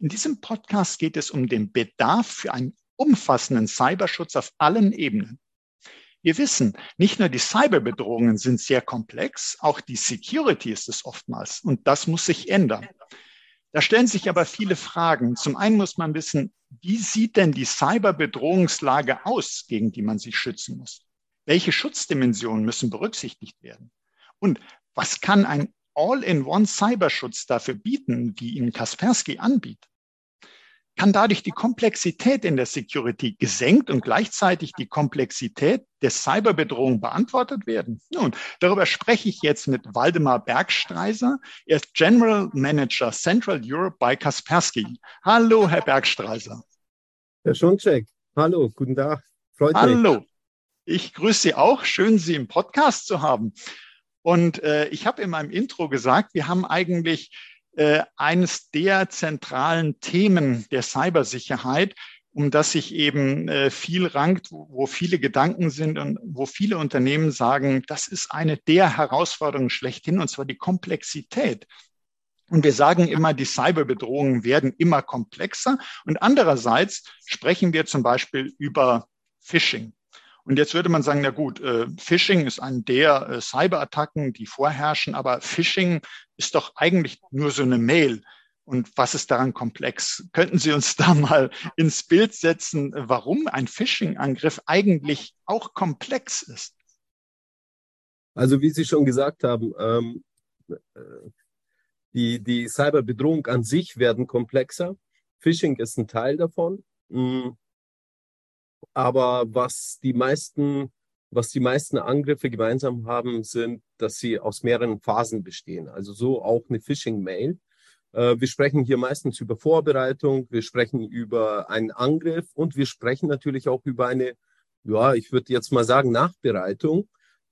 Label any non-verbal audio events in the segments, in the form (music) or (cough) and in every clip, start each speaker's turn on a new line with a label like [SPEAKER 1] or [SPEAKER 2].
[SPEAKER 1] In diesem Podcast geht es um den Bedarf für einen umfassenden Cyberschutz auf allen Ebenen. Wir wissen, nicht nur die Cyberbedrohungen sind sehr komplex, auch die Security ist es oftmals und das muss sich ändern. Da stellen sich aber viele Fragen. Zum einen muss man wissen, wie sieht denn die Cyberbedrohungslage aus, gegen die man sich schützen muss? Welche Schutzdimensionen müssen berücksichtigt werden? Und was kann ein All-in-One Cyberschutz dafür bieten, wie ihn Kaspersky anbietet, kann dadurch die Komplexität in der Security gesenkt und gleichzeitig die Komplexität der Cyberbedrohung beantwortet werden? Nun, darüber spreche ich jetzt mit Waldemar Bergstreiser. Er ist General Manager Central Europe bei Kaspersky. Hallo, Herr Bergstreiser.
[SPEAKER 2] Herr Schoncheck, hallo, guten Tag.
[SPEAKER 1] Freut hallo. mich. Hallo. Ich grüße Sie auch. Schön, Sie im Podcast zu haben. Und äh, ich habe in meinem Intro gesagt, wir haben eigentlich äh, eines der zentralen Themen der Cybersicherheit, um das sich eben äh, viel rankt, wo, wo viele Gedanken sind und wo viele Unternehmen sagen, das ist eine der Herausforderungen schlechthin, und zwar die Komplexität. Und wir sagen immer, die Cyberbedrohungen werden immer komplexer. Und andererseits sprechen wir zum Beispiel über Phishing. Und jetzt würde man sagen, na gut, äh, Phishing ist eine der äh, Cyberattacken, die vorherrschen, aber Phishing ist doch eigentlich nur so eine Mail. Und was ist daran komplex? Könnten Sie uns (laughs) da mal ins Bild setzen, warum ein Phishing-Angriff eigentlich auch komplex ist?
[SPEAKER 2] Also wie Sie schon gesagt haben, ähm, äh, die, die Cyberbedrohung an sich werden komplexer. Phishing ist ein Teil davon. Mm, aber was die meisten, was die meisten Angriffe gemeinsam haben, sind, dass sie aus mehreren Phasen bestehen. Also so auch eine Phishing-Mail. Äh, wir sprechen hier meistens über Vorbereitung, wir sprechen über einen Angriff und wir sprechen natürlich auch über eine, ja, ich würde jetzt mal sagen, Nachbereitung.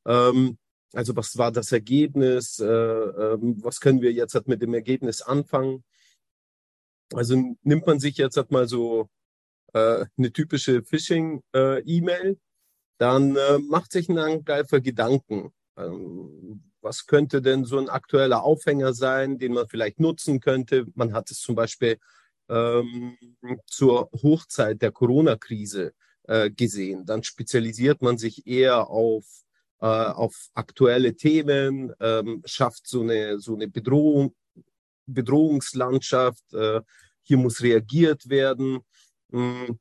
[SPEAKER 2] Ähm, also was war das Ergebnis? Äh, ähm, was können wir jetzt mit dem Ergebnis anfangen? Also nimmt man sich jetzt halt mal so äh, eine typische Phishing-E-Mail, dann äh, macht sich ein Angreifer Gedanken. Ähm, was könnte denn so ein aktueller Aufhänger sein, den man vielleicht nutzen könnte? Man hat es zum Beispiel ähm, zur Hochzeit der Corona-Krise äh, gesehen. Dann spezialisiert man sich eher auf, äh, auf aktuelle Themen, ähm, schafft so eine, so eine Bedrohung, Bedrohungslandschaft. Äh, hier muss reagiert werden. Mm,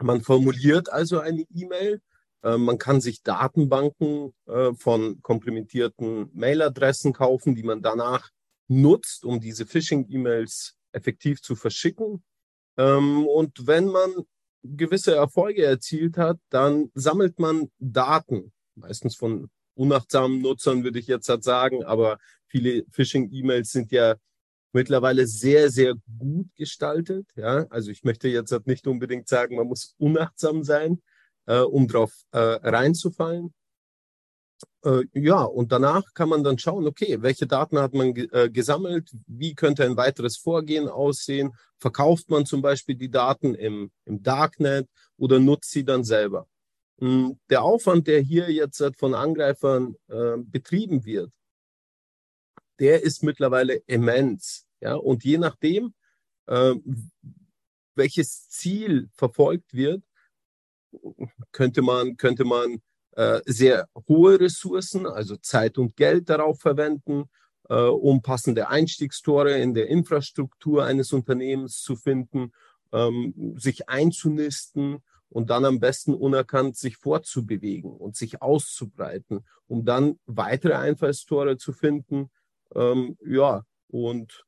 [SPEAKER 2] man formuliert also eine E-Mail. Äh, man kann sich Datenbanken äh, von komplementierten Mailadressen kaufen, die man danach nutzt, um diese Phishing-E-Mails effektiv zu verschicken. Ähm, und wenn man gewisse Erfolge erzielt hat, dann sammelt man Daten, meistens von unachtsamen Nutzern, würde ich jetzt halt sagen, aber viele Phishing-E-Mails sind ja mittlerweile sehr, sehr gut gestaltet. Ja, also ich möchte jetzt halt nicht unbedingt sagen, man muss unachtsam sein, äh, um drauf äh, reinzufallen. Äh, ja, und danach kann man dann schauen, okay, welche Daten hat man äh, gesammelt? Wie könnte ein weiteres Vorgehen aussehen? Verkauft man zum Beispiel die Daten im, im Darknet oder nutzt sie dann selber? Hm, der Aufwand, der hier jetzt halt von Angreifern äh, betrieben wird, der ist mittlerweile immens. Ja, und je nachdem, äh, welches Ziel verfolgt wird, könnte man, könnte man äh, sehr hohe Ressourcen, also Zeit und Geld darauf verwenden, äh, um passende Einstiegstore in der Infrastruktur eines Unternehmens zu finden, ähm, sich einzunisten und dann am besten unerkannt sich fortzubewegen und sich auszubreiten, um dann weitere Einfallstore zu finden, ähm, ja, und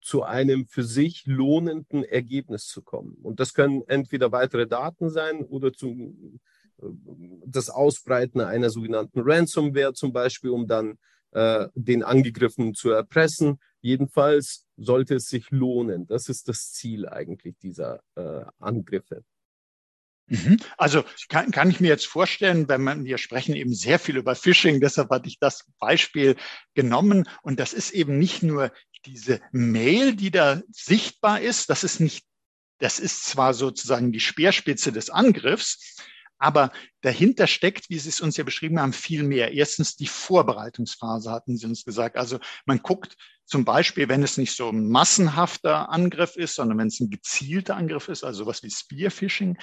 [SPEAKER 2] zu einem für sich lohnenden Ergebnis zu kommen. Und das können entweder weitere Daten sein oder zum, äh, das Ausbreiten einer sogenannten Ransomware zum Beispiel, um dann äh, den Angegriffenen zu erpressen. Jedenfalls sollte es sich lohnen. Das ist das Ziel eigentlich dieser äh, Angriffe.
[SPEAKER 1] Mhm. Also kann, kann ich mir jetzt vorstellen, wenn man, wir sprechen eben sehr viel über Phishing, deshalb hatte ich das Beispiel genommen. Und das ist eben nicht nur diese Mail, die da sichtbar ist. Das ist nicht, das ist zwar sozusagen die Speerspitze des Angriffs, aber dahinter steckt, wie Sie es uns ja beschrieben haben, viel mehr. Erstens die Vorbereitungsphase, hatten Sie uns gesagt. Also man guckt zum Beispiel, wenn es nicht so ein massenhafter Angriff ist, sondern wenn es ein gezielter Angriff ist, also was wie Spearfishing,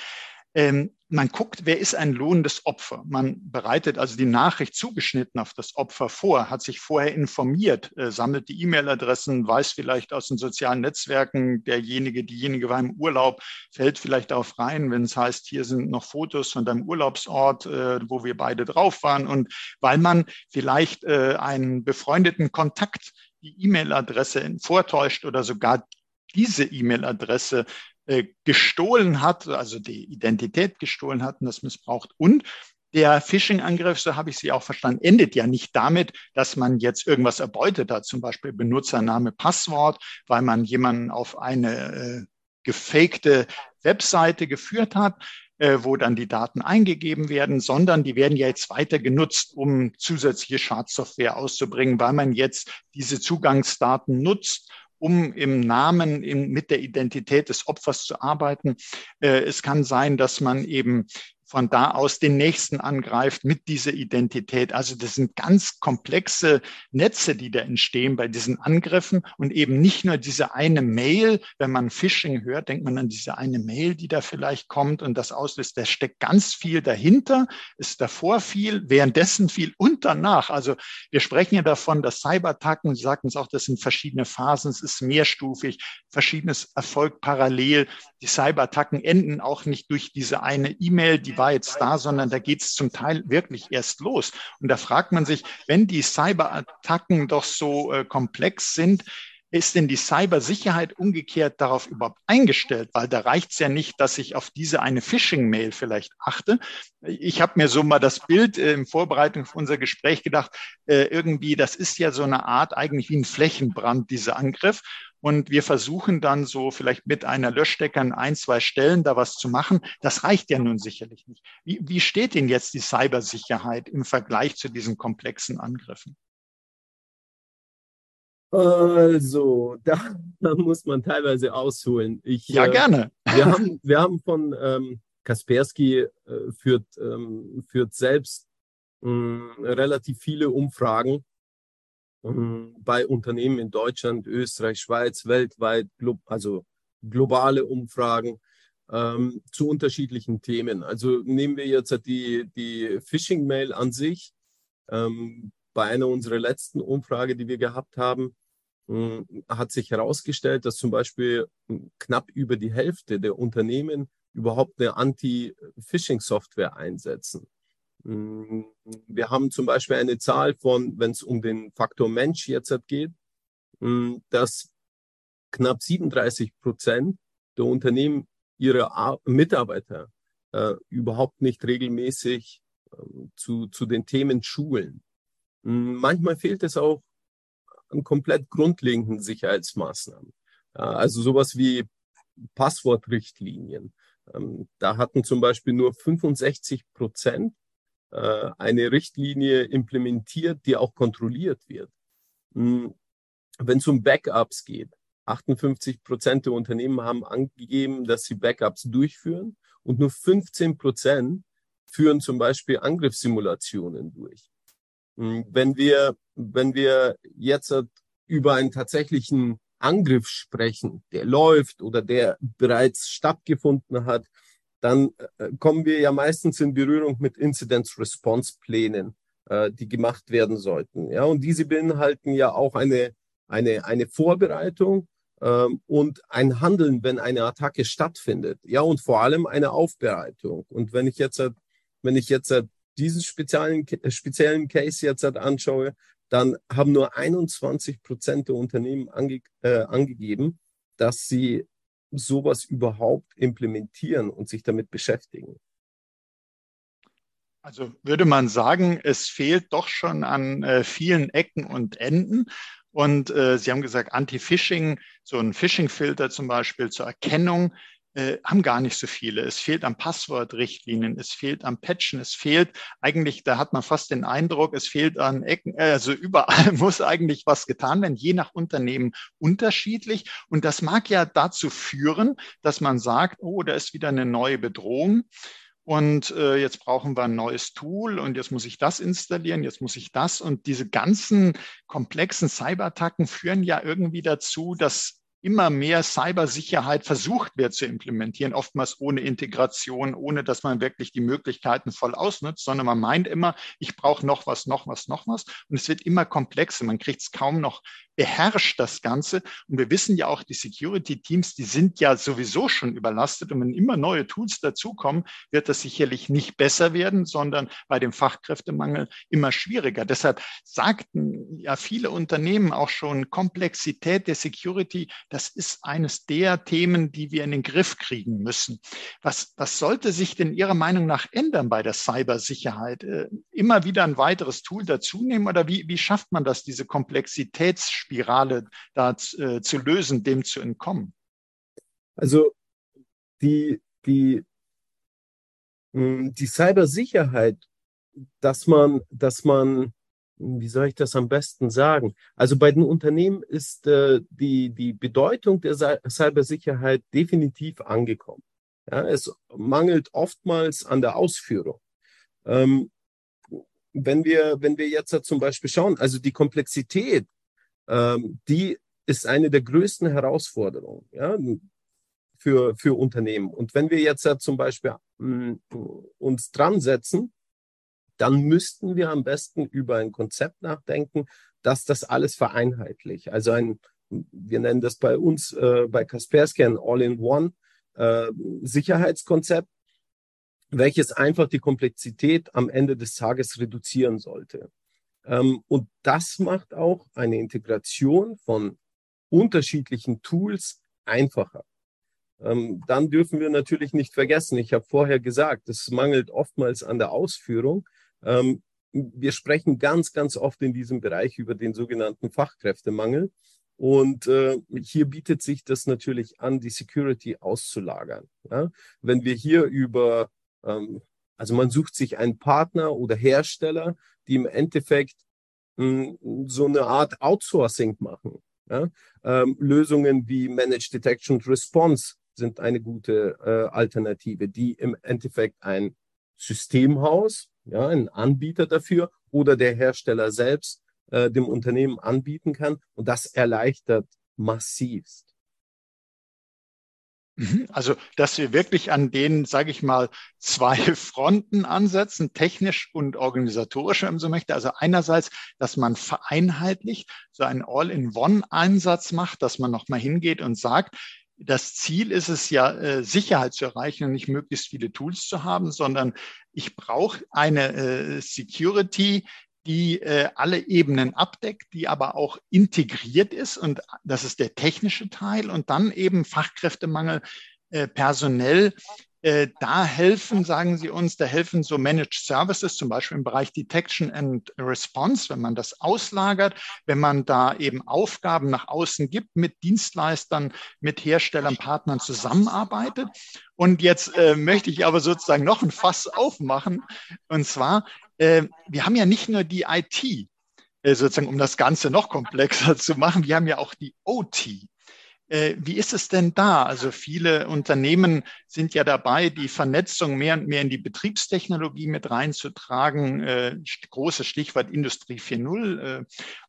[SPEAKER 1] ähm, man guckt, wer ist ein lohnendes Opfer. Man bereitet also die Nachricht zugeschnitten auf das Opfer vor, hat sich vorher informiert, äh, sammelt die E-Mail-Adressen, weiß vielleicht aus den sozialen Netzwerken, derjenige, diejenige war im Urlaub, fällt vielleicht darauf rein, wenn es heißt, hier sind noch Fotos von deinem Urlaubsort, äh, wo wir beide drauf waren. Und weil man vielleicht äh, einen befreundeten Kontakt die E-Mail-Adresse vortäuscht oder sogar diese E-Mail-Adresse äh, gestohlen hat, also die Identität gestohlen hat und das missbraucht. Und der Phishing-Angriff, so habe ich sie auch verstanden, endet ja nicht damit, dass man jetzt irgendwas erbeutet hat, zum Beispiel Benutzername, Passwort, weil man jemanden auf eine äh, gefakte Webseite geführt hat, äh, wo dann die Daten eingegeben werden, sondern die werden ja jetzt weiter genutzt, um zusätzliche Schadsoftware auszubringen, weil man jetzt diese Zugangsdaten nutzt, um im Namen, in, mit der Identität des Opfers zu arbeiten. Äh, es kann sein, dass man eben von da aus den nächsten angreift mit dieser Identität. Also das sind ganz komplexe Netze, die da entstehen bei diesen Angriffen und eben nicht nur diese eine Mail. Wenn man Phishing hört, denkt man an diese eine Mail, die da vielleicht kommt und das auslöst. Da steckt ganz viel dahinter, ist davor viel, währenddessen viel und danach. Also wir sprechen ja davon, dass Cyberattacken, Sie sagten es auch, das sind verschiedene Phasen, es ist mehrstufig, verschiedenes Erfolg parallel. Die Cyberattacken enden auch nicht durch diese eine E-Mail, die war jetzt da, sondern da geht es zum Teil wirklich erst los. Und da fragt man sich, wenn die Cyberattacken doch so äh, komplex sind, ist denn die Cybersicherheit umgekehrt darauf überhaupt eingestellt? Weil da reicht es ja nicht, dass ich auf diese eine Phishing-Mail vielleicht achte. Ich habe mir so mal das Bild äh, in Vorbereitung auf unser Gespräch gedacht, äh, irgendwie, das ist ja so eine Art eigentlich wie ein Flächenbrand, dieser Angriff. Und wir versuchen dann so vielleicht mit einer Löschdecke an ein, zwei Stellen da was zu machen. Das reicht ja nun sicherlich nicht. Wie, wie steht denn jetzt die Cybersicherheit im Vergleich zu diesen komplexen Angriffen?
[SPEAKER 2] Also, da, da muss man teilweise ausholen. Ich,
[SPEAKER 1] ja, äh, gerne.
[SPEAKER 2] wir, haben, wir haben von ähm, Kaspersky äh, führt, ähm, führt selbst ähm, relativ viele Umfragen bei Unternehmen in Deutschland, Österreich, Schweiz, weltweit, also globale Umfragen ähm, zu unterschiedlichen Themen. Also nehmen wir jetzt die, die Phishing-Mail an sich. Ähm, bei einer unserer letzten Umfrage, die wir gehabt haben, äh, hat sich herausgestellt, dass zum Beispiel knapp über die Hälfte der Unternehmen überhaupt eine Anti-Phishing-Software einsetzen. Mm, wir haben zum Beispiel eine Zahl von, wenn es um den Faktor Mensch jetzt geht, mm, dass knapp 37 Prozent der Unternehmen ihre Mitarbeiter äh, überhaupt nicht regelmäßig äh, zu, zu den Themen schulen. Mm, manchmal fehlt es auch an komplett grundlegenden Sicherheitsmaßnahmen. Also sowas wie Passwortrichtlinien. Ähm, da hatten zum Beispiel nur 65 Prozent äh, eine Richtlinie implementiert, die auch kontrolliert wird. Hm, wenn es um Backups geht, 58 Prozent der Unternehmen haben angegeben, dass sie Backups durchführen und nur 15 Prozent führen zum Beispiel Angriffssimulationen durch. Hm, wenn wir, wenn wir jetzt über einen tatsächlichen Angriff sprechen, der läuft oder der bereits stattgefunden hat, dann äh, kommen wir ja meistens in Berührung mit Incidence-Response-Plänen, äh, die gemacht werden sollten. Ja, und diese beinhalten ja auch eine, eine, eine Vorbereitung ähm, und ein Handeln, wenn eine Attacke stattfindet. Ja, und vor allem eine Aufbereitung. Und wenn ich jetzt, wenn ich jetzt diesen speziellen, speziellen Case jetzt anschaue, dann haben nur 21 Prozent der Unternehmen ange, äh, angegeben, dass sie sowas überhaupt implementieren und sich damit beschäftigen?
[SPEAKER 1] Also würde man sagen, es fehlt doch schon an äh, vielen Ecken und Enden. Und äh, Sie haben gesagt, Anti-Phishing, so ein Phishing-Filter zum Beispiel zur Erkennung äh, haben gar nicht so viele. Es fehlt an Passwortrichtlinien, es fehlt am Patchen, es fehlt eigentlich, da hat man fast den Eindruck, es fehlt an Ecken, äh, also überall (laughs) muss eigentlich was getan werden, je nach Unternehmen unterschiedlich. Und das mag ja dazu führen, dass man sagt, oh, da ist wieder eine neue Bedrohung. Und äh, jetzt brauchen wir ein neues Tool und jetzt muss ich das installieren, jetzt muss ich das. Und diese ganzen komplexen Cyberattacken führen ja irgendwie dazu, dass immer mehr Cybersicherheit versucht wird zu implementieren, oftmals ohne Integration, ohne dass man wirklich die Möglichkeiten voll ausnutzt, sondern man meint immer, ich brauche noch was, noch was, noch was. Und es wird immer komplexer. Man kriegt es kaum noch beherrscht, das Ganze. Und wir wissen ja auch, die Security-Teams, die sind ja sowieso schon überlastet. Und wenn immer neue Tools dazukommen, wird das sicherlich nicht besser werden, sondern bei dem Fachkräftemangel immer schwieriger. Deshalb sagten ja viele Unternehmen auch schon, Komplexität der Security das ist eines der Themen, die wir in den Griff kriegen müssen. Was, was sollte sich denn Ihrer Meinung nach ändern bei der Cybersicherheit? Äh, immer wieder ein weiteres Tool dazunehmen oder wie, wie schafft man das, diese Komplexitätsspirale da äh, zu lösen, dem zu entkommen?
[SPEAKER 2] Also die, die, hm, die Cybersicherheit, dass man, dass man wie soll ich das am besten sagen? Also bei den Unternehmen ist äh, die, die Bedeutung der Cybersicherheit definitiv angekommen. Ja, es mangelt oftmals an der Ausführung. Ähm, wenn wir, wenn wir jetzt zum Beispiel schauen, also die Komplexität, ähm, die ist eine der größten Herausforderungen ja, für, für Unternehmen. Und wenn wir jetzt zum Beispiel mh, mm, uns dran setzen, dann müssten wir am besten über ein Konzept nachdenken, dass das alles vereinheitlicht. Also ein, wir nennen das bei uns äh, bei Kaspersky ein All-in-One äh, Sicherheitskonzept, welches einfach die Komplexität am Ende des Tages reduzieren sollte. Ähm, und das macht auch eine Integration von unterschiedlichen Tools einfacher. Ähm, dann dürfen wir natürlich nicht vergessen, ich habe vorher gesagt, es mangelt oftmals an der Ausführung. Ähm, wir sprechen ganz, ganz oft in diesem Bereich über den sogenannten Fachkräftemangel. Und äh, hier bietet sich das natürlich an, die Security auszulagern. Ja? Wenn wir hier über, ähm, also man sucht sich einen Partner oder Hersteller, die im Endeffekt mh, hm, so eine Art Outsourcing machen. Ja? Ähm, Lösungen wie Managed Detection and Response sind eine gute äh, Alternative, die im Endeffekt ein Systemhaus ja, ein Anbieter dafür oder der Hersteller selbst äh, dem Unternehmen anbieten kann. Und das erleichtert massivst.
[SPEAKER 1] Mhm. Also, dass wir wirklich an den, sage ich mal, zwei (laughs) Fronten ansetzen, technisch und organisatorisch, wenn man so möchte. Also einerseits, dass man vereinheitlicht, so einen All-in-One-Einsatz macht, dass man nochmal hingeht und sagt, das Ziel ist es ja, äh, Sicherheit zu erreichen und nicht möglichst viele Tools zu haben, sondern ich brauche eine äh, Security, die äh, alle Ebenen abdeckt, die aber auch integriert ist. Und das ist der technische Teil. Und dann eben Fachkräftemangel personell äh, da helfen, sagen Sie uns, da helfen so Managed Services, zum Beispiel im Bereich Detection and Response, wenn man das auslagert, wenn man da eben Aufgaben nach außen gibt, mit Dienstleistern, mit Herstellern, Partnern zusammenarbeitet. Und jetzt äh, möchte ich aber sozusagen noch ein Fass aufmachen. Und zwar, äh, wir haben ja nicht nur die IT, äh, sozusagen, um das Ganze noch komplexer zu machen, wir haben ja auch die OT. Äh, wie ist es denn da? Also viele Unternehmen sind ja dabei, die Vernetzung mehr und mehr in die Betriebstechnologie mit reinzutragen. Äh, großes Stichwort Industrie 4.0. Äh,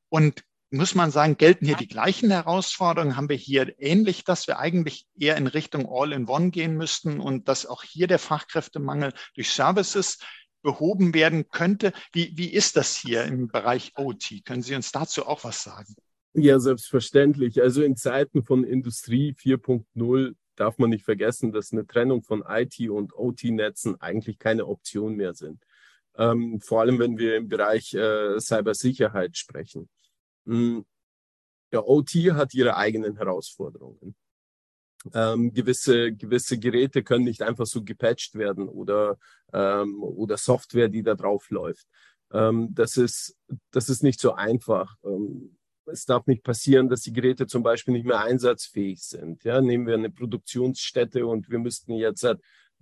[SPEAKER 1] und muss man sagen, gelten hier die gleichen Herausforderungen? Haben wir hier ähnlich, dass wir eigentlich eher in Richtung All-in-One gehen müssten und dass auch hier der Fachkräftemangel durch Services behoben werden könnte? Wie, wie ist das hier im Bereich OT? Können Sie uns dazu auch was sagen?
[SPEAKER 2] Ja, selbstverständlich. Also in Zeiten von Industrie 4.0 darf man nicht vergessen, dass eine Trennung von IT und OT-Netzen eigentlich keine Option mehr sind. Ähm, vor allem, wenn wir im Bereich äh, Cybersicherheit sprechen. Mhm. Der OT hat ihre eigenen Herausforderungen. Ähm, gewisse, gewisse Geräte können nicht einfach so gepatcht werden oder, ähm, oder Software, die da drauf läuft. Ähm, das, ist, das ist nicht so einfach. Ähm, es darf nicht passieren, dass die Geräte zum Beispiel nicht mehr einsatzfähig sind. Ja, nehmen wir eine Produktionsstätte und wir müssten jetzt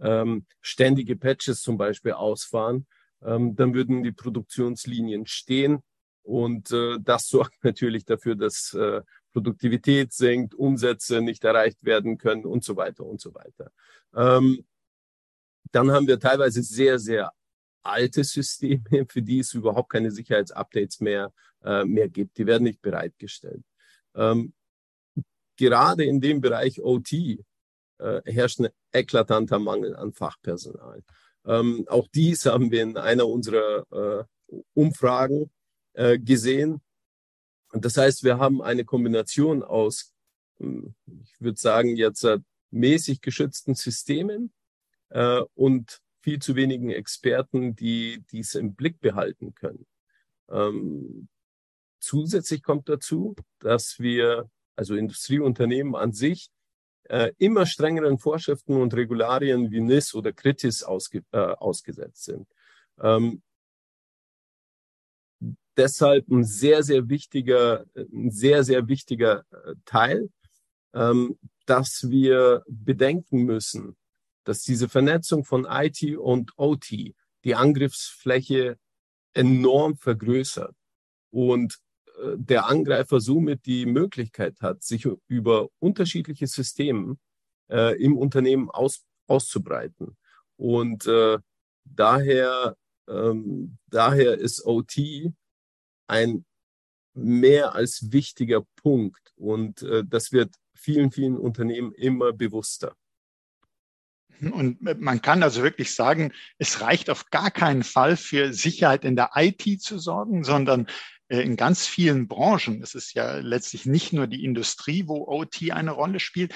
[SPEAKER 2] ähm, ständige Patches zum Beispiel ausfahren, ähm, dann würden die Produktionslinien stehen und äh, das (laughs) sorgt natürlich dafür, dass äh, Produktivität sinkt, Umsätze nicht erreicht werden können und so weiter und so weiter. Ähm, dann haben wir teilweise sehr, sehr alte Systeme, (laughs) für die es überhaupt keine Sicherheitsupdates mehr, äh, mehr gibt. Die werden nicht bereitgestellt. Ähm, gerade in dem Bereich OT äh, herrscht ein eklatanter Mangel an Fachpersonal. Ähm, auch dies haben wir in einer unserer äh, Umfragen äh, gesehen. Und das heißt, wir haben eine Kombination aus, hm, ich würde sagen, jetzt äh, mäßig geschützten Systemen äh, und viel zu wenigen Experten, die dies im Blick behalten können. Ähm, zusätzlich kommt dazu, dass wir, also Industrieunternehmen an sich, äh, immer strengeren Vorschriften und Regularien wie NIS oder Kritis ausge, äh, ausgesetzt sind. Ähm, deshalb ein sehr, sehr wichtiger, ein sehr, sehr wichtiger äh, Teil, ähm, dass wir bedenken müssen, dass diese Vernetzung von IT und OT die Angriffsfläche enorm vergrößert und äh, der Angreifer somit die Möglichkeit hat, sich über unterschiedliche Systeme äh, im Unternehmen aus, auszubreiten. Und äh, daher, ähm, daher ist OT ein mehr als wichtiger Punkt. Und äh, das wird vielen, vielen Unternehmen immer bewusster.
[SPEAKER 1] Und man kann also wirklich sagen, es reicht auf gar keinen Fall für Sicherheit in der IT zu sorgen, sondern äh, in ganz vielen Branchen, es ist ja letztlich nicht nur die Industrie, wo OT eine Rolle spielt,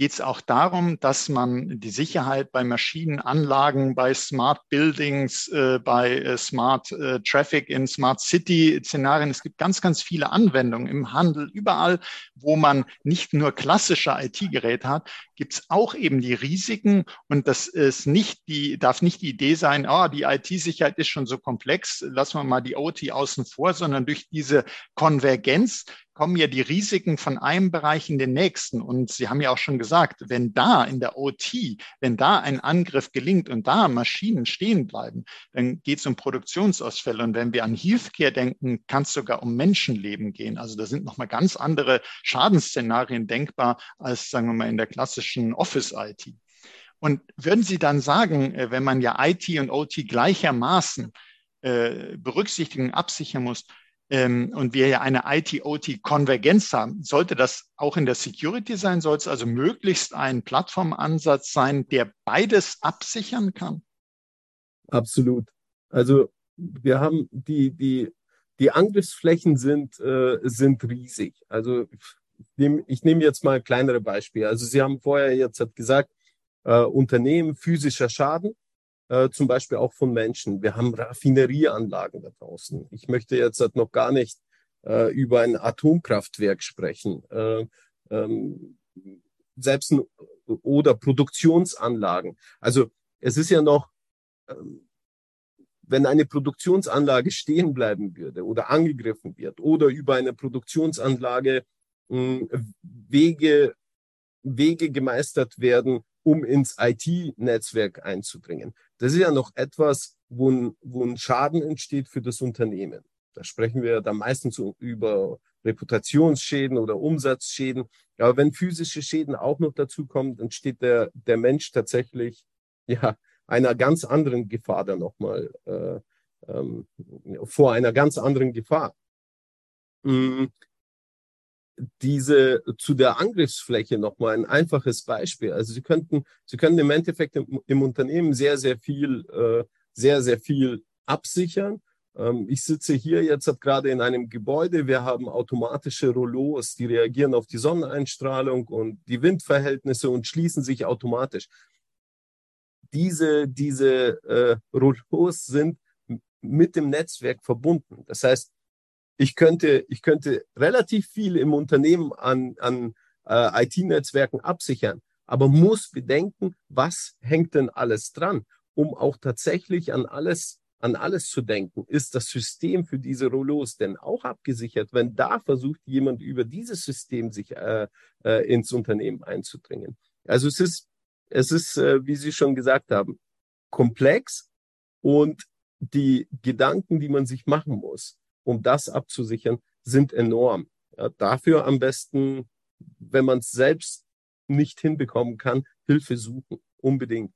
[SPEAKER 1] geht es auch darum, dass man die Sicherheit bei Maschinenanlagen, bei Smart Buildings, äh, bei äh, Smart äh, Traffic in Smart City Szenarien, es gibt ganz, ganz viele Anwendungen im Handel, überall, wo man nicht nur klassische IT-Geräte hat, gibt es auch eben die Risiken. Und das ist nicht die, darf nicht die Idee sein, oh, die IT-Sicherheit ist schon so komplex, lassen wir mal die OT außen vor, sondern durch diese Konvergenz kommen ja die Risiken von einem Bereich in den nächsten. Und Sie haben ja auch schon gesagt, wenn da in der OT, wenn da ein Angriff gelingt und da Maschinen stehen bleiben, dann geht es um Produktionsausfälle. Und wenn wir an Healthcare denken, kann es sogar um Menschenleben gehen. Also da sind nochmal ganz andere Schadensszenarien denkbar als, sagen wir mal, in der klassischen Office-IT. Und würden Sie dann sagen, äh, wenn man ja IT und OT gleichermaßen äh, berücksichtigen, absichern muss, ähm, und wir ja eine IT-OT-Konvergenz haben, sollte das auch in der Security sein? Soll es also möglichst ein Plattformansatz sein, der beides absichern kann?
[SPEAKER 2] Absolut. Also wir haben die, die, die Angriffsflächen sind, äh, sind riesig. Also ich nehme nehm jetzt mal kleinere Beispiele. Also Sie haben vorher jetzt gesagt, äh, Unternehmen, physischer Schaden äh, zum Beispiel auch von Menschen. Wir haben Raffinerieanlagen da draußen. Ich möchte jetzt halt noch gar nicht äh, über ein Atomkraftwerk sprechen. Äh, ähm, selbst ein, oder Produktionsanlagen. Also es ist ja noch, ähm, wenn eine Produktionsanlage stehen bleiben würde oder angegriffen wird oder über eine Produktionsanlage hm, Wege, Wege gemeistert werden, um ins IT-Netzwerk einzudringen. Das ist ja noch etwas, wo ein, wo ein Schaden entsteht für das Unternehmen. Da sprechen wir dann meistens über Reputationsschäden oder Umsatzschäden. Aber wenn physische Schäden auch noch dazu kommen, dann steht der, der Mensch tatsächlich ja, einer ganz anderen Gefahr dann nochmal äh, ähm, vor einer ganz anderen Gefahr. Diese zu der Angriffsfläche nochmal ein einfaches Beispiel. Also Sie könnten, Sie können im Endeffekt im, im Unternehmen sehr, sehr viel, äh, sehr, sehr viel absichern. Ähm, ich sitze hier jetzt gerade in einem Gebäude. Wir haben automatische Rollos, die reagieren auf die Sonneneinstrahlung und die Windverhältnisse und schließen sich automatisch. Diese, diese äh, Rollos sind mit dem Netzwerk verbunden. Das heißt, ich könnte, ich könnte relativ viel im Unternehmen an, an äh, IT-Netzwerken absichern, aber muss bedenken, was hängt denn alles dran, um auch tatsächlich an alles an alles zu denken. Ist das System für diese Rollos denn auch abgesichert, wenn da versucht jemand über dieses System sich äh, äh, ins Unternehmen einzudringen? Also es ist, es ist, äh, wie Sie schon gesagt haben, komplex und die Gedanken, die man sich machen muss, um das abzusichern, sind enorm. Ja, dafür am besten, wenn man es selbst nicht hinbekommen kann, Hilfe suchen. Unbedingt.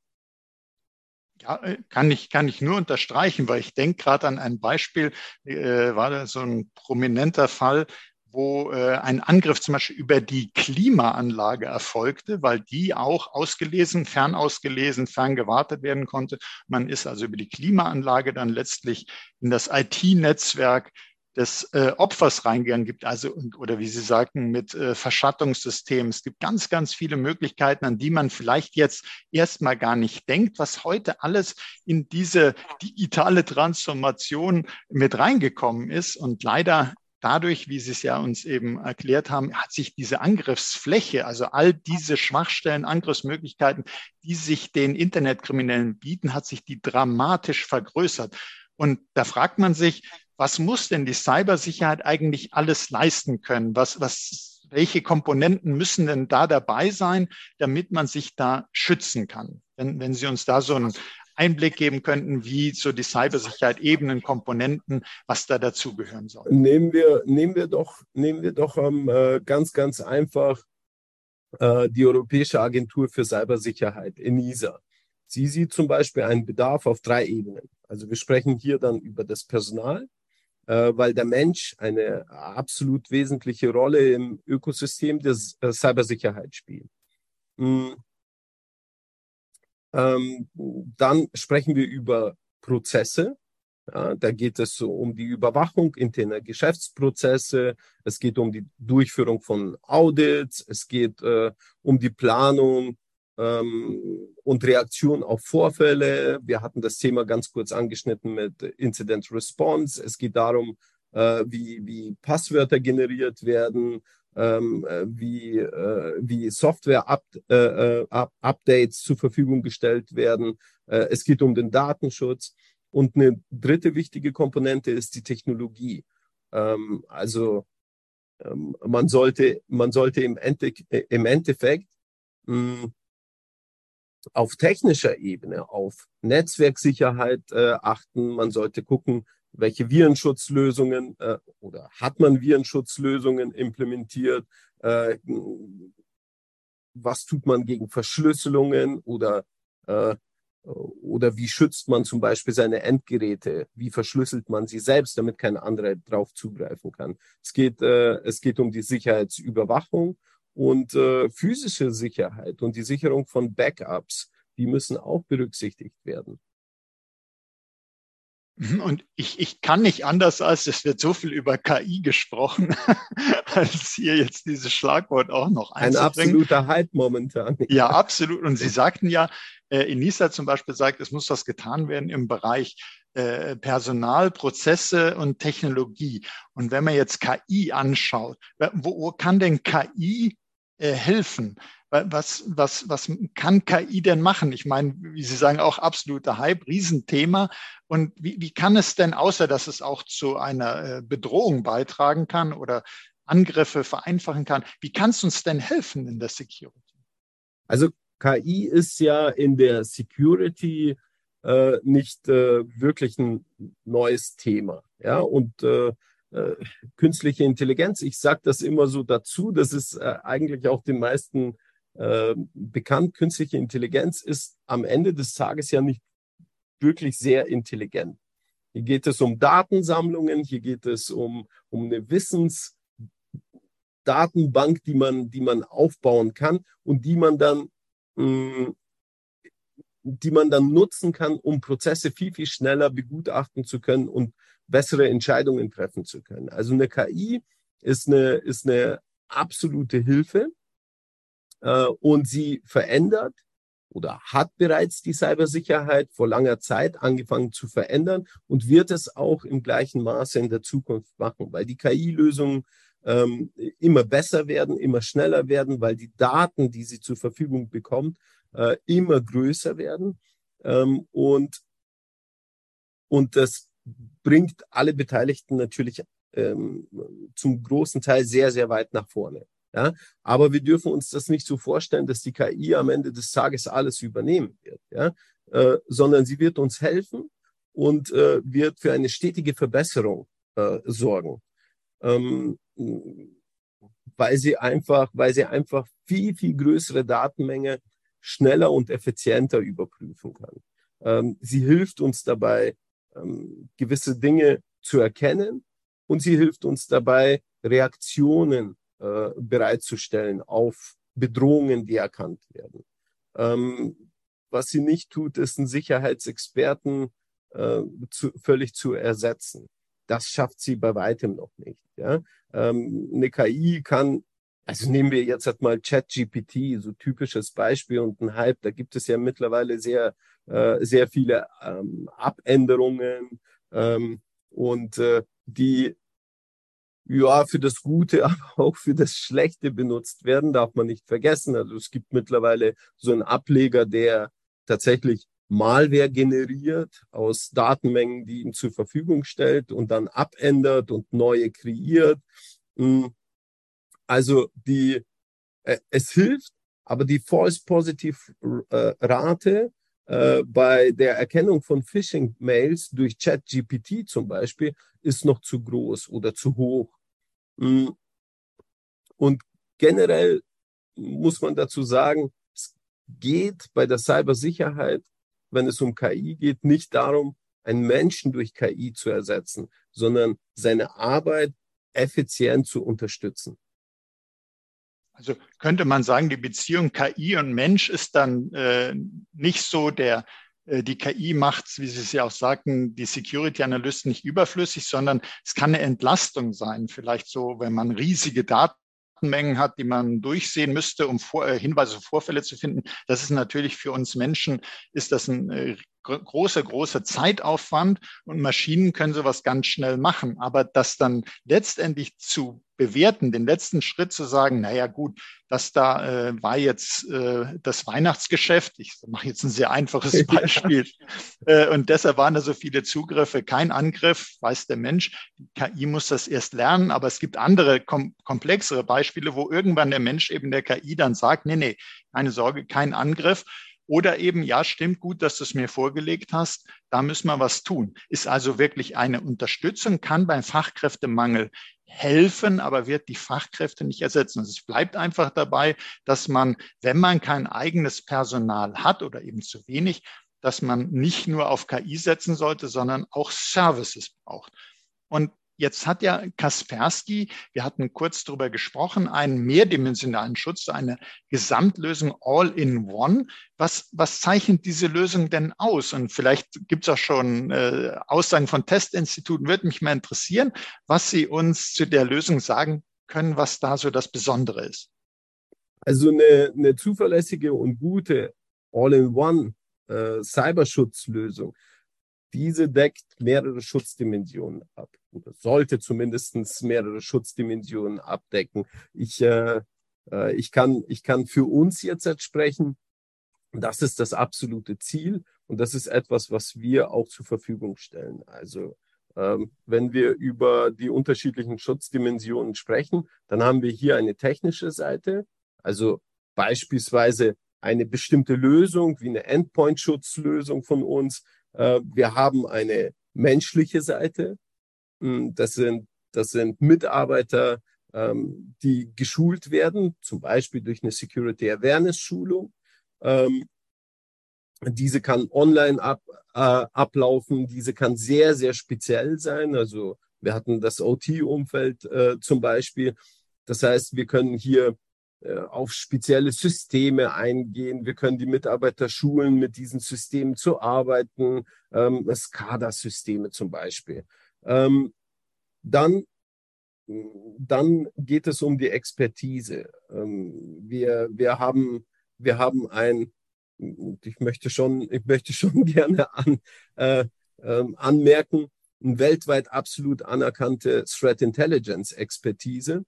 [SPEAKER 1] Ja, äh, kann ich, kann ich nur unterstreichen, weil ich denke gerade an ein Beispiel, äh, war da so ein prominenter Fall, wo äh, ein Angriff zum Beispiel über die Klimaanlage erfolgte, weil die auch ausgelesen, fernausgelesen, ferngewartet werden konnte. Man ist also über die Klimaanlage dann letztlich in das IT-Netzwerk des äh, Opfers reingegangen gibt, also oder wie Sie sagten, mit äh, Verschattungssystemen. Es gibt ganz, ganz viele Möglichkeiten, an die man vielleicht jetzt erstmal gar nicht denkt, was heute alles in diese digitale Transformation mit reingekommen ist. Und leider dadurch, wie Sie es ja uns eben erklärt haben, hat sich diese Angriffsfläche, also all diese Schwachstellen, Angriffsmöglichkeiten, die sich den Internetkriminellen bieten, hat sich die dramatisch vergrößert. Und da fragt man sich, was muss denn die Cybersicherheit eigentlich alles leisten können? Was, was, welche Komponenten müssen denn da dabei sein, damit man sich da schützen kann? Wenn, wenn Sie uns da so einen Einblick geben könnten, wie so die Cybersicherheit Ebenen, Komponenten, was da dazugehören soll.
[SPEAKER 2] Nehmen wir, nehmen wir doch, nehmen wir doch ähm, äh, ganz, ganz einfach äh, die Europäische Agentur für Cybersicherheit, ENISA. Sie sieht zum Beispiel einen Bedarf auf drei Ebenen. Also wir sprechen hier dann über das Personal, äh, weil der Mensch eine absolut wesentliche Rolle im Ökosystem der äh, Cybersicherheit spielt. Ähm, dann sprechen wir über Prozesse. Ja, da geht es so um die Überwachung interner Geschäftsprozesse. Es geht um die Durchführung von Audits. Es geht äh, um die Planung ähm, und Reaktion auf Vorfälle. Wir hatten das Thema ganz kurz angeschnitten mit Incident Response. Es geht darum, äh, wie, wie Passwörter generiert werden, ähm, äh, wie, äh, wie Software-Updates äh, zur Verfügung gestellt werden. Äh, es geht um den Datenschutz. Und eine dritte wichtige Komponente ist die Technologie. Ähm, also ähm, man sollte, man sollte im, Ende, im Endeffekt mh, hm, auf technischer Ebene auf Netzwerksicherheit äh, achten. Man sollte gucken, welche Virenschutzlösungen äh, oder hat man Virenschutzlösungen implementiert? Äh, was tut man gegen Verschlüsselungen oder äh, oder wie schützt man zum Beispiel seine Endgeräte? Wie verschlüsselt man sie selbst, damit kein anderer drauf zugreifen kann? Es geht, äh, es geht um die Sicherheitsüberwachung und äh, physische Sicherheit und die Sicherung von Backups. Die müssen auch berücksichtigt werden.
[SPEAKER 1] Mhm, und ich, ich kann nicht anders, als es wird so viel über KI gesprochen, (laughs) als hier jetzt dieses Schlagwort auch noch
[SPEAKER 2] einzubringen. Ein absoluter Hype momentan.
[SPEAKER 1] Ja, absolut. Und Sie sagten ja, äh, Enisa zum Beispiel sagt, es muss was getan werden im Bereich äh, Personal, Prozesse und Technologie. Und wenn man jetzt KI anschaut, wo, wo kann denn KI äh, helfen? Was, was, was kann KI denn machen? Ich meine, wie Sie sagen, auch absoluter Hype, Riesenthema. Und wie, wie kann es denn, außer dass es auch zu einer äh, Bedrohung beitragen kann oder Angriffe vereinfachen kann, wie kann es uns denn helfen in der Security?
[SPEAKER 2] Also KI ist ja in der Security äh, nicht äh, wirklich ein neues Thema. Ja, und äh, äh künstliche Intelligenz, ich sage das immer so dazu, das ist äh, eigentlich auch den meisten äh, bekannt, künstliche Intelligenz ist am Ende des Tages ja nicht wirklich sehr intelligent. Hier geht es um Datensammlungen, hier geht es um, um eine Wissensdatenbank, die man, die man aufbauen kann und die man dann, mh, mm, die man dann nutzen kann, um Prozesse viel, viel schneller begutachten zu können und bessere Entscheidungen treffen zu können. Also eine KI ist eine, ist eine absolute Hilfe äh, und sie verändert oder hat bereits die Cybersicherheit vor langer Zeit angefangen zu verändern und wird es auch im gleichen Maße in der Zukunft machen, weil die KI-Lösungen ähm, immer besser werden, immer schneller werden, weil die Daten, die sie zur Verfügung bekommt, äh, immer größer werden. Ähm, und und das bringt alle Beteiligten natürlich ähm, zum großen Teil sehr, sehr weit nach vorne. Ja, aber wir dürfen uns das nicht so vorstellen, dass die KI am Ende des Tages alles übernehmen wird, ja, äh, sondern sie wird uns helfen und äh, wird für eine stetige Verbesserung äh, sorgen, ähm, weil sie einfach, weil sie einfach viel viel größere Datenmenge schneller und effizienter überprüfen kann. Ähm, sie hilft uns dabei, ähm, gewisse Dinge zu erkennen und sie hilft uns dabei, Reaktionen äh, bereitzustellen auf Bedrohungen, die erkannt werden. Ähm, was sie nicht tut, ist einen Sicherheitsexperten äh, zu, völlig zu ersetzen. Das schafft sie bei weitem noch nicht. Ja? Ähm, eine KI kann, also nehmen wir jetzt halt mal ChatGPT, so typisches Beispiel und ein Hype, da gibt es ja mittlerweile sehr, äh, sehr viele ähm, Abänderungen ähm, und äh, die ja, für das Gute, (laughs) aber auch für das Schlechte benutzt werden, darf man nicht vergessen. Also es gibt mittlerweile so einen Ableger, der tatsächlich Malware generiert aus Datenmengen, die ihm zur Verfügung stellt und dann abändert und neue kreiert. Hm. Also die, äh, es hilft, aber die False Positive äh, Rate äh, bei der Erkennung von Phishing-Mails durch ChatGPT zum Beispiel ist noch zu groß oder zu hoch. Mm. Und generell muss man dazu sagen, es geht bei der Cybersicherheit, wenn es um KI geht, nicht darum, einen Menschen durch KI zu ersetzen, sondern seine Arbeit effizient zu unterstützen.
[SPEAKER 1] Also könnte man sagen, die Beziehung KI und Mensch ist dann äh, nicht so der, die KI macht, wie Sie es ja auch sagten, die Security-Analysten nicht überflüssig, sondern es kann eine Entlastung sein. Vielleicht so, wenn man riesige Datenmengen hat, die man durchsehen müsste, um vor, äh, Hinweise auf Vorfälle zu finden. Das ist natürlich für uns Menschen, ist das ein äh, großer, großer Zeitaufwand und Maschinen können sowas ganz schnell machen. Aber das dann letztendlich zu bewerten, den letzten Schritt zu sagen, naja gut, das da äh, war jetzt äh, das Weihnachtsgeschäft. Ich mache jetzt ein sehr einfaches (laughs) Beispiel. äh, und deshalb waren da so viele Zugriffe. Kein Angriff, weiß der Mensch. Die KI muss das erst lernen, aber es gibt andere kom komplexere Beispiele, wo irgendwann der Mensch eben der KI dann sagt, nee, nee, keine Sorge, kein Angriff. Oder eben, ja, stimmt gut, dass du es mir vorgelegt hast, da müssen wir was tun. Ist also wirklich eine Unterstützung, kann beim Fachkräftemangel helfen, aber wird die Fachkräfte nicht ersetzen. Also es bleibt einfach dabei, dass man, wenn man kein eigenes Personal hat oder eben zu wenig, dass man nicht nur auf KI setzen sollte, sondern auch Services braucht. Und Jetzt hat ja Kaspersky, wir hatten kurz darüber gesprochen, einen mehrdimensionalen Schutz, eine Gesamtlösung All-in-One. Was, was zeichnet diese Lösung denn aus? Und vielleicht gibt es auch schon äh, Aussagen von Testinstituten. Würde mich mal interessieren, was Sie uns zu der Lösung sagen können, was da so das Besondere ist.
[SPEAKER 2] Also eine, eine zuverlässige und gute All-in-One äh, Cyberschutzlösung diese deckt mehrere Schutzdimensionen ab oder sollte zumindest mehrere Schutzdimensionen abdecken. Ich, äh, äh, ich, kann, ich kann für uns jetzt sprechen. Das ist das absolute Ziel und das ist etwas, was wir auch zur Verfügung stellen. Also ähm, wenn wir über die unterschiedlichen Schutzdimensionen sprechen, dann haben wir hier eine technische Seite, also beispielsweise eine bestimmte Lösung wie eine Endpoint-Schutzlösung von uns, äh, wir haben eine menschliche Seite. Hm, das sind, das sind Mitarbeiter, ähm, die geschult werden, zum Beispiel durch eine Security Awareness Schulung. Ähm, diese kann online ab, äh, ablaufen. Diese kann sehr, sehr speziell sein. Also wir hatten das OT-Umfeld äh, zum Beispiel. Das heißt, wir können hier äh, auf spezielle Systeme eingehen. Wir können die Mitarbeiter schulen, mit diesen Systemen zu arbeiten, ähm, SCADA-Systeme zum Beispiel. Ähm, dann, dann geht es um die Expertise. Ähm, wir, wir, haben, wir haben ein, ich möchte schon, ich möchte schon (laughs) gerne an, äh, äh, anmerken, eine weltweit absolut anerkannte Threat Intelligence Expertise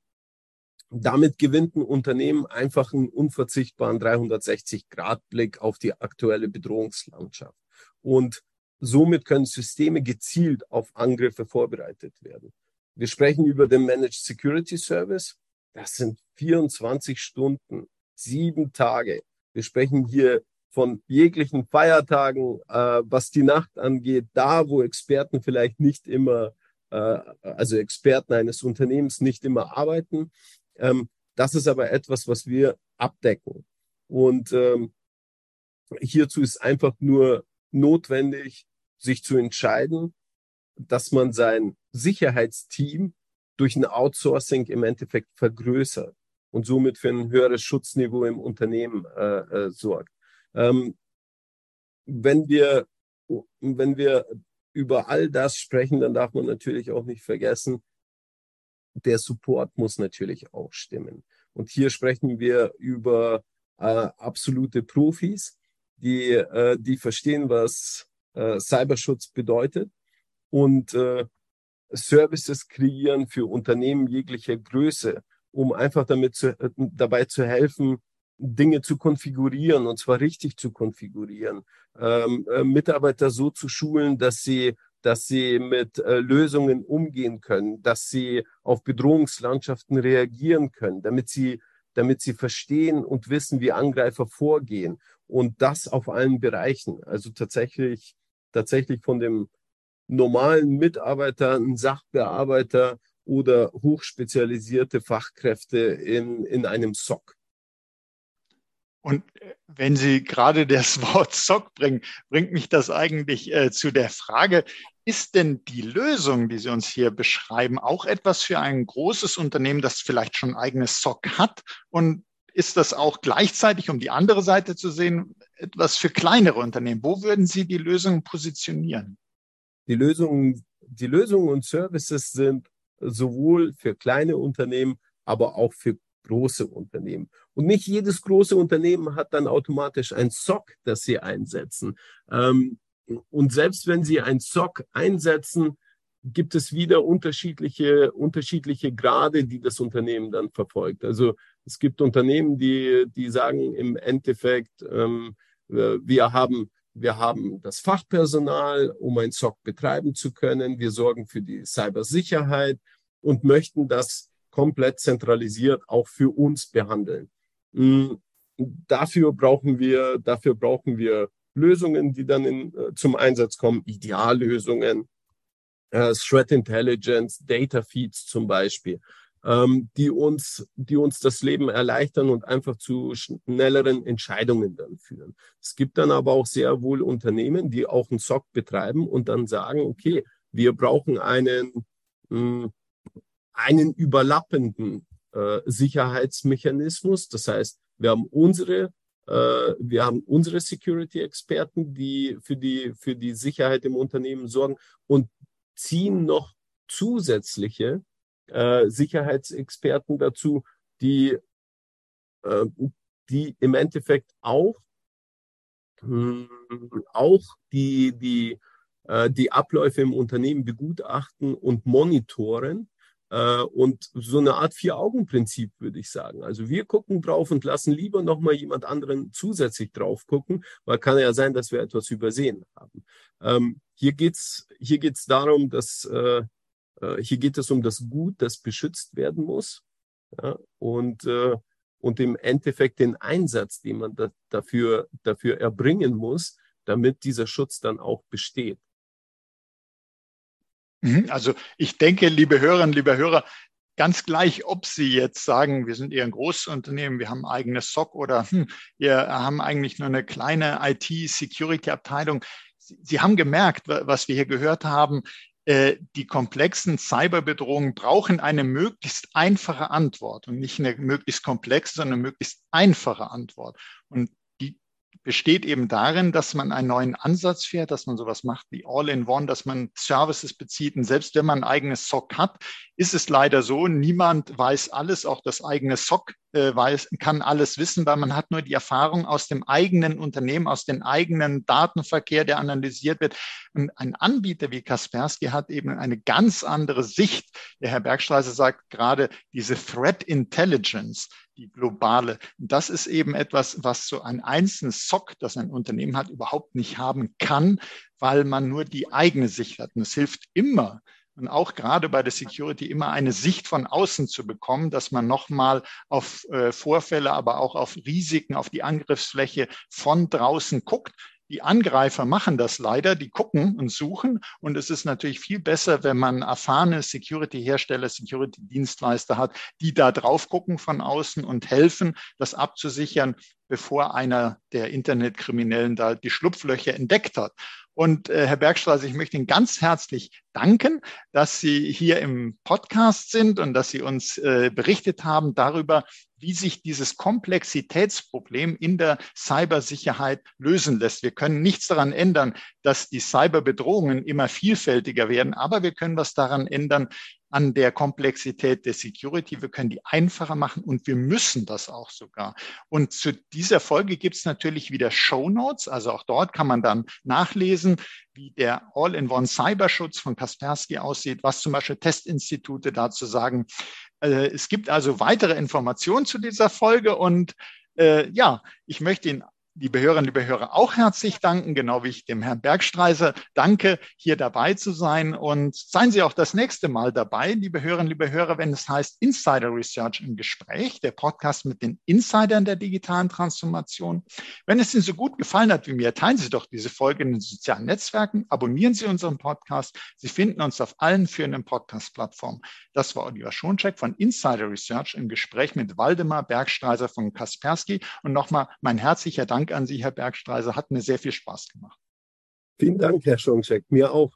[SPEAKER 2] damit gewinnt ein Unternehmen einfach einen unverzichtbaren 360-Grad-Blick auf die aktuelle Bedrohungslandschaft. Und somit können Systeme gezielt auf Angriffe vorbereitet werden. Wir sprechen über den Managed Security Service. Das sind 24 Stunden, sieben Tage. Wir sprechen hier von jeglichen Feiertagen, äh, was die Nacht angeht, da wo Experten vielleicht nicht immer, äh, also Experten eines Unternehmens nicht immer arbeiten. Ähm, das ist aber etwas, was wir abdecken. Und ähm, hierzu ist einfach nur notwendig, sich zu entscheiden, dass man sein Sicherheitsteam durch ein Outsourcing im Endeffekt vergrößert und somit für ein höheres Schutzniveau im Unternehmen äh, äh, sorgt. Ähm, wenn wir wenn wir über all das sprechen, dann darf man natürlich auch nicht vergessen, der Support muss natürlich auch stimmen. Und hier sprechen wir über äh, absolute Profis, die, äh, die verstehen, was äh, Cyberschutz bedeutet und äh, Services kreieren für Unternehmen jeglicher Größe, um einfach damit zu, äh, dabei zu helfen, Dinge zu konfigurieren und zwar richtig zu konfigurieren, ähm, äh, Mitarbeiter so zu schulen, dass sie dass sie mit äh, Lösungen umgehen können, dass sie auf Bedrohungslandschaften reagieren können, damit sie, damit sie verstehen und wissen, wie Angreifer vorgehen. Und das auf allen Bereichen. Also tatsächlich, tatsächlich von dem normalen Mitarbeiter, Sachbearbeiter oder hochspezialisierte Fachkräfte in, in einem SOC.
[SPEAKER 1] Und wenn Sie gerade das (laughs) Wort SOC bringen, bringt mich das eigentlich äh, zu der Frage, ist denn die Lösung, die Sie uns hier beschreiben, auch etwas für ein großes Unternehmen, das vielleicht schon ein eigenes SOC hat? Und ist das auch gleichzeitig, um die andere Seite zu sehen, etwas für kleinere Unternehmen? Wo würden Sie die Lösung positionieren?
[SPEAKER 2] Die Lösungen, die Lösungen und Services sind sowohl für kleine Unternehmen, aber auch für große Unternehmen. Und nicht jedes große Unternehmen hat dann automatisch ein SOC, das sie einsetzen. Ähm, und selbst wenn sie ein SOC einsetzen, gibt es wieder unterschiedliche, unterschiedliche Grade, die das Unternehmen dann verfolgt. Also es gibt Unternehmen, die, die sagen im Endeffekt, ähm, wir haben wir haben das Fachpersonal, um ein SOC betreiben zu können. Wir sorgen für die Cybersicherheit und möchten das komplett zentralisiert auch für uns behandeln. Hm, dafür brauchen wir, dafür brauchen wir Lösungen, die dann in, äh, zum Einsatz kommen, Ideallösungen, äh, Threat Intelligence, Data Feeds zum Beispiel, ähm, die uns, die uns das Leben erleichtern und einfach zu schnelleren Entscheidungen dann führen. Es gibt dann aber auch sehr wohl Unternehmen, die auch einen SOC betreiben und dann sagen, okay, wir brauchen einen, mh, hm, einen überlappenden äh, Sicherheitsmechanismus. Das heißt, wir haben unsere äh, wir haben unsere Security-Experten, die für die, für die Sicherheit im Unternehmen sorgen und ziehen noch zusätzliche äh, Sicherheitsexperten dazu, die, äh, die im Endeffekt auch, mh, hm, auch die, die, äh, die Abläufe im Unternehmen begutachten und monitoren und so eine Art Vier-Augen-Prinzip, würde ich sagen. Also wir gucken drauf und lassen lieber nochmal jemand anderen zusätzlich drauf gucken, weil kann ja sein, dass wir etwas übersehen haben. Ähm, hier geht's hier geht's darum, dass äh, äh, hier geht es um das Gut, das beschützt werden muss. Ja, und, äh, und im Endeffekt den Einsatz, den man da, dafür, dafür erbringen muss, damit dieser Schutz dann auch besteht.
[SPEAKER 1] Mhm. Also ich denke, liebe Hörerinnen, liebe Hörer, ganz gleich, ob Sie jetzt sagen, wir sind eher ein großes Unternehmen, wir haben ein eigenes SOC oder hm, wir haben eigentlich nur eine kleine IT-Security-Abteilung. Sie, Sie haben gemerkt, was wir hier gehört haben, äh, die komplexen Cyberbedrohungen brauchen eine möglichst einfache Antwort und nicht eine möglichst komplexe, sondern eine möglichst einfache Antwort. Und besteht eben darin, dass man einen neuen Ansatz fährt, dass man sowas macht wie All-in-One, dass man Services bezieht. Und selbst wenn man ein eigenes SOC hat, ist es leider so, niemand weiß alles, auch das eigene SOC äh, weiß, kann alles wissen, weil man hat nur die Erfahrung aus dem eigenen Unternehmen, aus dem eigenen Datenverkehr, der analysiert wird. Und ein Anbieter wie Kaspersky hat eben eine ganz andere Sicht. Der Herr Bergstraße sagt gerade diese Threat Intelligence die globale. Das ist eben etwas, was so ein einzelnes SOC, das ein Unternehmen hat, überhaupt nicht haben kann, weil man nur die eigene Sicht hat. Und es hilft immer, und auch gerade bei der Security immer eine Sicht von außen zu bekommen, dass man nochmal auf äh, Vorfälle, aber auch auf Risiken, auf die Angriffsfläche von draußen guckt. Die Angreifer machen das leider, die gucken und suchen. Und es ist natürlich viel besser, wenn man erfahrene Security-Hersteller, Security-Dienstleister hat, die da drauf gucken von außen und helfen, das abzusichern, bevor einer der Internetkriminellen da die Schlupflöcher entdeckt hat. Und äh, Herr Bergstraße, ich möchte Ihnen ganz herzlich danken, dass Sie hier im Podcast sind und dass Sie uns äh, berichtet haben darüber, wie sich dieses Komplexitätsproblem in der Cybersicherheit lösen lässt. Wir können nichts daran ändern, dass die Cyberbedrohungen immer vielfältiger werden, aber wir können was daran ändern, an der Komplexität der Security. Wir können die einfacher machen und wir müssen das auch sogar. Und zu dieser Folge gibt es natürlich wieder Show Notes. Also auch dort kann man dann nachlesen, wie der All-in-One Cyberschutz von Kaspersky aussieht, was zum Beispiel Testinstitute dazu sagen. Äh, es gibt also weitere Informationen zu dieser Folge und äh, ja, ich möchte Ihnen liebe Hörerinnen, liebe Hörer, auch herzlich danken, genau wie ich dem Herrn Bergstreiser danke, hier dabei zu sein. Und seien Sie auch das nächste Mal dabei, liebe Hörerinnen, liebe Hörer, wenn es heißt Insider Research im Gespräch, der Podcast mit den Insidern der digitalen Transformation. Wenn es Ihnen so gut gefallen hat wie mir, teilen Sie doch diese Folge in den sozialen Netzwerken, abonnieren Sie unseren Podcast. Sie finden uns auf allen führenden Podcast-Plattformen. Das war Oliver Schoncheck von Insider Research im Gespräch mit Waldemar Bergstreiser von Kaspersky. Und nochmal mein herzlicher Dank Dank an Sie, Herr Bergstreiser. Hat mir sehr viel Spaß gemacht.
[SPEAKER 2] Vielen Dank, Herr Schoncheck. Mir auch.